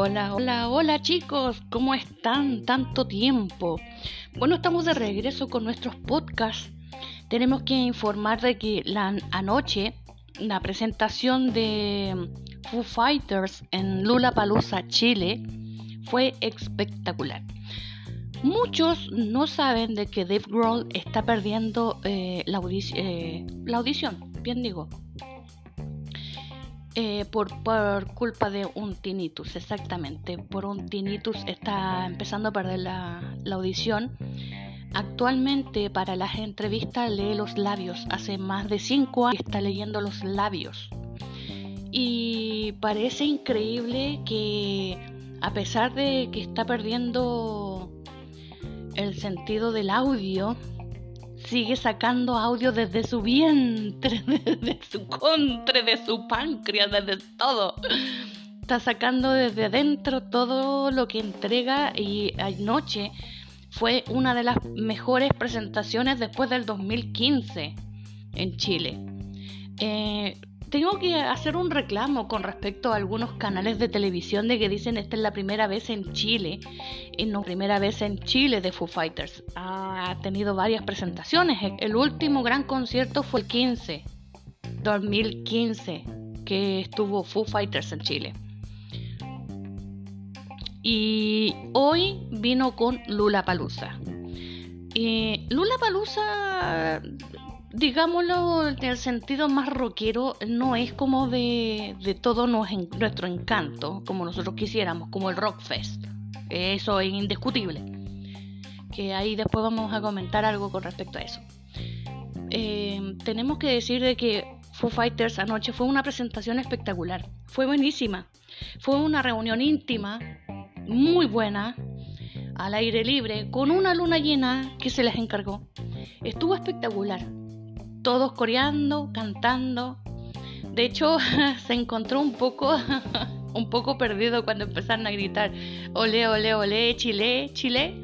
Hola, hola, hola chicos, ¿cómo están? Tanto tiempo. Bueno, estamos de regreso con nuestros podcasts. Tenemos que informar de que la anoche la presentación de Foo Fighters en Lula Palusa, Chile, fue espectacular. Muchos no saben de que Dave Grohl está perdiendo eh, la, eh, la audición, bien digo, eh, por, culpa de un tinnitus, exactamente. Por un tinnitus está empezando a perder la, audición. Actualmente para las entrevistas lee los labios. Hace más de 5 años está leyendo los labios. Y parece increíble que a pesar de que está perdiendo el sentido del audio, sigue sacando audio desde su vientre, desde su contre, de su páncreas, desde todo. Está sacando desde adentro todo lo que entrega y anoche fue una de las mejores presentaciones después del 2015 en Chile. Eh, tengo que hacer un reclamo con respecto a algunos canales de televisión de que dicen esta es la primera vez en Chile. Y no, primera vez en Chile de Foo Fighters. Ha tenido varias presentaciones. El último gran concierto fue el 15, 2015, que estuvo Foo Fighters en Chile. Y hoy vino con Lula Palusa. Lula Palusa digámoslo en el sentido más rockero, no es como de, todo nuestro encanto, como nosotros quisiéramos, como el Rockfest. Eso es indiscutible. Que ahí después vamos a comentar algo con respecto a eso. Eh, tenemos que decir de que Foo Fighters anoche fue una presentación espectacular. Fue buenísima. Fue una reunión íntima, muy buena, al aire libre, con una luna llena que se les encargó. Estuvo espectacular todos coreando, cantando. De hecho, se encontró un poco, un poco perdido cuando empezaron a gritar ole, ole, ole, Chile, Chile.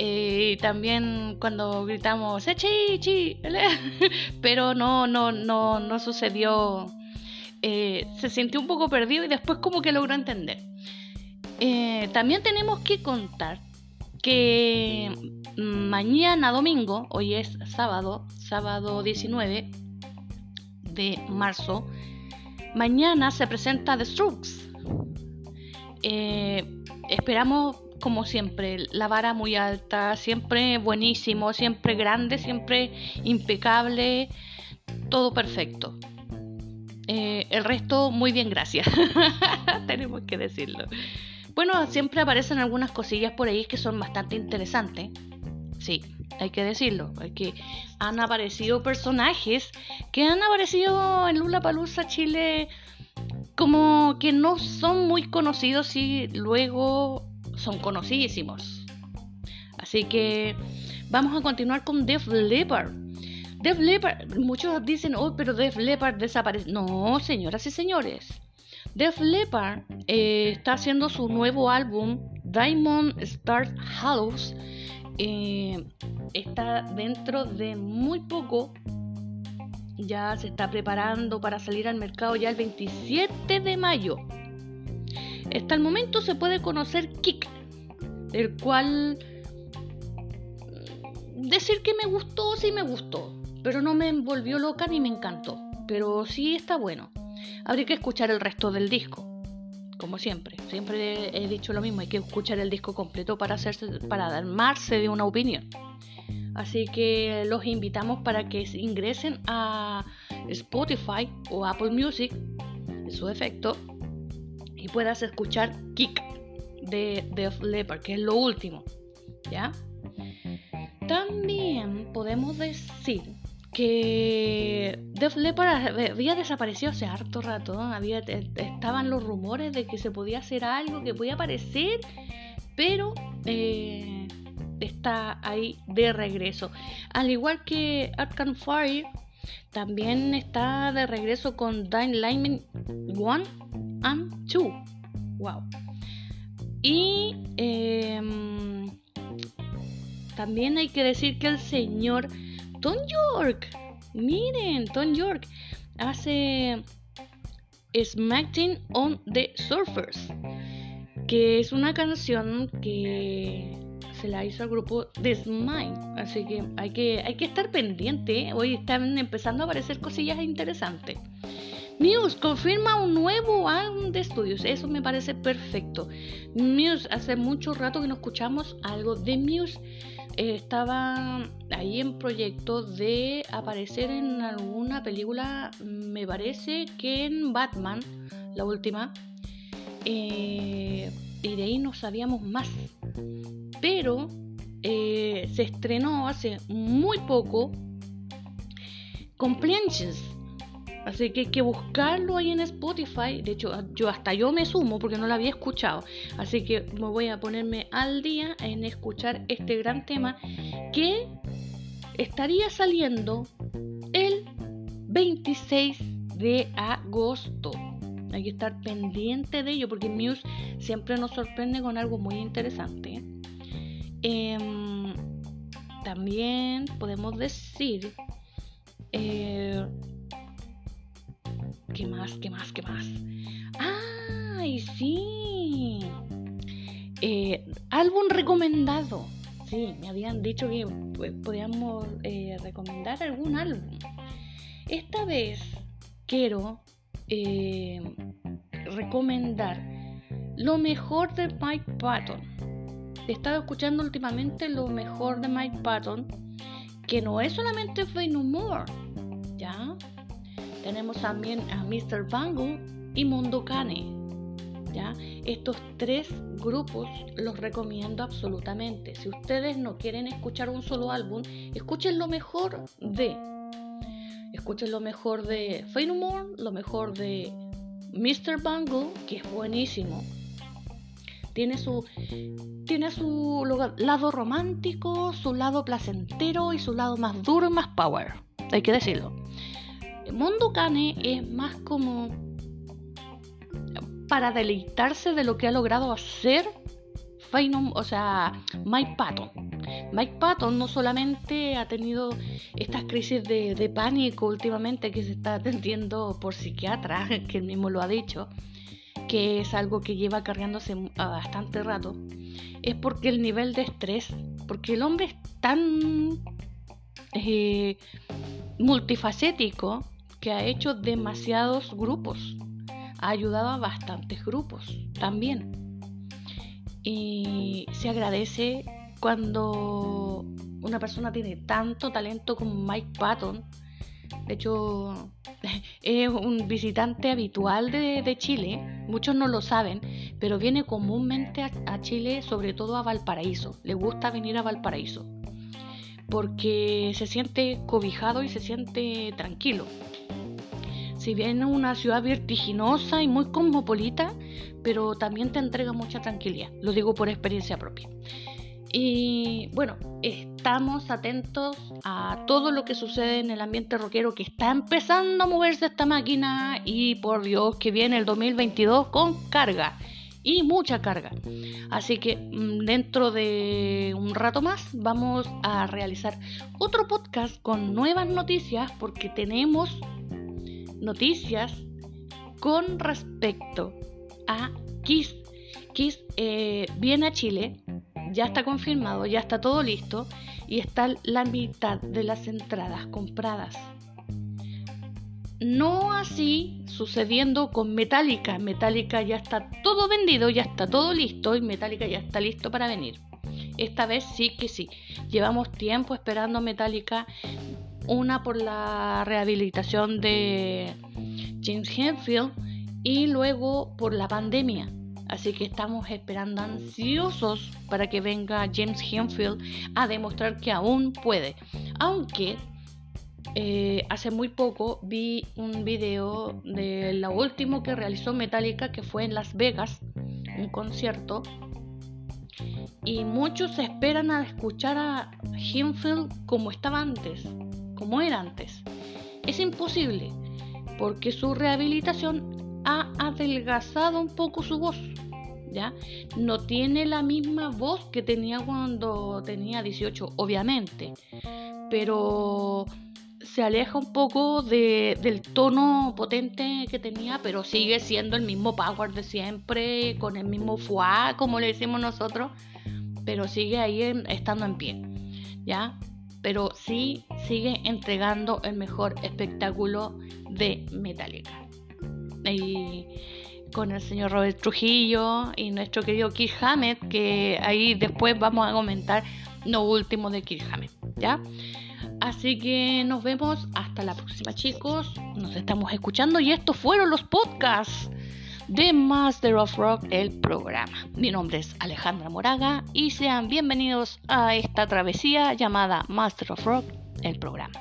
Eh, también cuando gritamos chi, chi, pero no, no, no, no sucedió. Eh, se sintió un poco perdido y después como que logró entender. Eh, también tenemos que contar que mañana domingo, hoy es sábado, sábado 19 de marzo, mañana se presenta The Strokes. Eh, esperamos, como siempre, la vara muy alta, siempre buenísimo, siempre grande, siempre impecable, todo perfecto. Eh, el resto, muy bien, gracias. Tenemos que decirlo. Bueno, siempre aparecen algunas cosillas por ahí que son bastante interesantes. Sí, hay que decirlo. Que han aparecido personajes que han aparecido en Lula Palusa Chile como que no son muy conocidos y luego son conocidísimos. Así que vamos a continuar con Def Leppard. Def Leppard, muchos dicen, oh, pero Def Leppard desaparece. No, señoras y señores. Def Leppard eh, está haciendo su nuevo álbum Diamond Star House. Eh, está dentro de muy poco. Ya se está preparando para salir al mercado ya el 27 de mayo. Hasta el momento se puede conocer Kick, el cual mm, decir que me gustó, sí me gustó, pero no me envolvió loca ni me encantó, pero sí está bueno. Habría que escuchar el resto del disco. Como siempre, siempre he dicho lo mismo, hay que escuchar el disco completo para hacerse, para armarse de una opinión. Así que los invitamos para que ingresen a Spotify o Apple Music, en su defecto, y puedas escuchar Kick de Def Leppard, que es lo último. ¿Ya? También podemos decir que Def Leppard había desaparecido hace harto rato. Había, estaban los rumores de que se podía hacer algo, que podía aparecer, pero eh, está ahí de regreso. Al igual que Arkham Fire, también está de regreso con Dying Lightning 1 and 2. Wow. Y em, también hay que decir que el señor Tom York. Miren, Tom York hace Smacking on the Surfers. que es una canción que se la hizo al grupo The Smile. Así que hay que, hay que estar pendiente. ¿eh? Hoy están empezando a aparecer cosillas interesantes. Muse confirma un nuevo álbum de estudios. Eso me parece perfecto. Muse, hace mucho rato que no escuchamos algo de Muse. Eh, estaba ahí en proyecto de aparecer en alguna película. Me parece que en Batman, la última. Eh, y de ahí no sabíamos más pero eh, se estrenó hace muy poco Comprehensions. Así que hay que buscarlo ahí en Spotify. De hecho, yo hasta yo me sumo porque no lo había escuchado. Así que me voy a ponerme al día en escuchar este gran tema que estaría saliendo el 26 de agosto. Hay que estar pendiente de ello porque Muse siempre nos sorprende con algo muy interesante. Em, también podemos decir eh, ¿Qué más? ¿Qué más? ¿Qué más? ¡Ay, sí! Eh, álbum recomendado. Sí, me habían dicho que pues, podíamos eh, recomendar algún álbum. Esta vez quiero recomendar lo mejor de Mike Patton he estado escuchando últimamente lo mejor de Mike Patton, que no es solamente Fame No More, ¿ya? Tenemos también a Mr. Bangle y Mundo Cane, ¿ya? Estos tres grupos los recomiendo absolutamente. Si ustedes no quieren escuchar un solo álbum, escuchen lo mejor de... Escuchen lo mejor de More, lo mejor de Mr. Bangle, que es buenísimo, tiene su, tiene su lado romántico, su lado placentero y su lado más duro y más power. Hay que decirlo. Mundo Kane es más como para deleitarse de lo que ha logrado hacer Phanom, o sea, Mike Patton. Mike Patton no solamente ha tenido estas crisis de, pánico últimamente que se está atendiendo por psiquiatra, que él mismo lo ha dicho, que es algo que lleva cargándose bastante rato, es porque el nivel de estrés, porque el hombre es tan eh, multifacético que ha hecho demasiados grupos, ha ayudado a bastantes grupos también. Y se agradece cuando una persona tiene tanto talento como Mike Patton, de hecho, es un visitante habitual de, Chile. Muchos no lo saben, pero viene comúnmente a, Chile, sobre todo a Valparaíso. Le gusta venir a Valparaíso porque se siente cobijado y se siente tranquilo. Si una ciudad vertiginosa y muy cosmopolita, pero también te entrega mucha tranquilidad. Lo digo por experiencia propia. Y bueno, estamos atentos a todo lo que sucede en el ambiente rockero que está empezando a moverse esta máquina y por Dios que viene el 2022 con carga y mucha carga. Así que mm, dentro de un rato más vamos a realizar otro podcast con nuevas noticias porque tenemos noticias con respecto a Kiss. Kiss eh, viene a Chile ya está confirmado, ya está todo listo y está la mitad de las entradas compradas. No así sucediendo con Metallica. Metallica ya está todo vendido, ya está todo listo y Metallica ya está listo para venir. Esta vez sí que sí. Llevamos tiempo esperando Metallica. Una por la rehabilitación de James Hetfield y luego por la pandemia. Así que estamos esperando ansiosos para que venga James Henfield a demostrar que aún puede. Aunque eh, hace muy poco vi un video de lo último que realizó Metallica, que fue en Las Vegas, un concierto. Y muchos esperan a escuchar a Henfield como estaba antes, como era antes. Es imposible, porque su rehabilitación ha adelgazado un poco su voz. ¿Ya? No tiene la misma voz que tenía cuando tenía 18, obviamente. Pero se aleja un poco del tono potente que tenía, pero sigue siendo el mismo power de siempre, con el mismo foie, como le decimos nosotros, pero sigue ahí estando en pie, ¿ya? Pero sí sigue entregando el mejor espectáculo de Metallica. Y con el señor Robert Trujillo y nuestro querido Keith Hammett, que ahí después vamos a comentar lo último de Keith Hammett, ¿ya? Así que nos vemos hasta la próxima, chicos. Nos estamos escuchando y estos fueron los podcasts de Master of Rock, el programa. Mi nombre es Alejandra Moraga y sean bienvenidos a esta travesía llamada Master of Rock, el programa.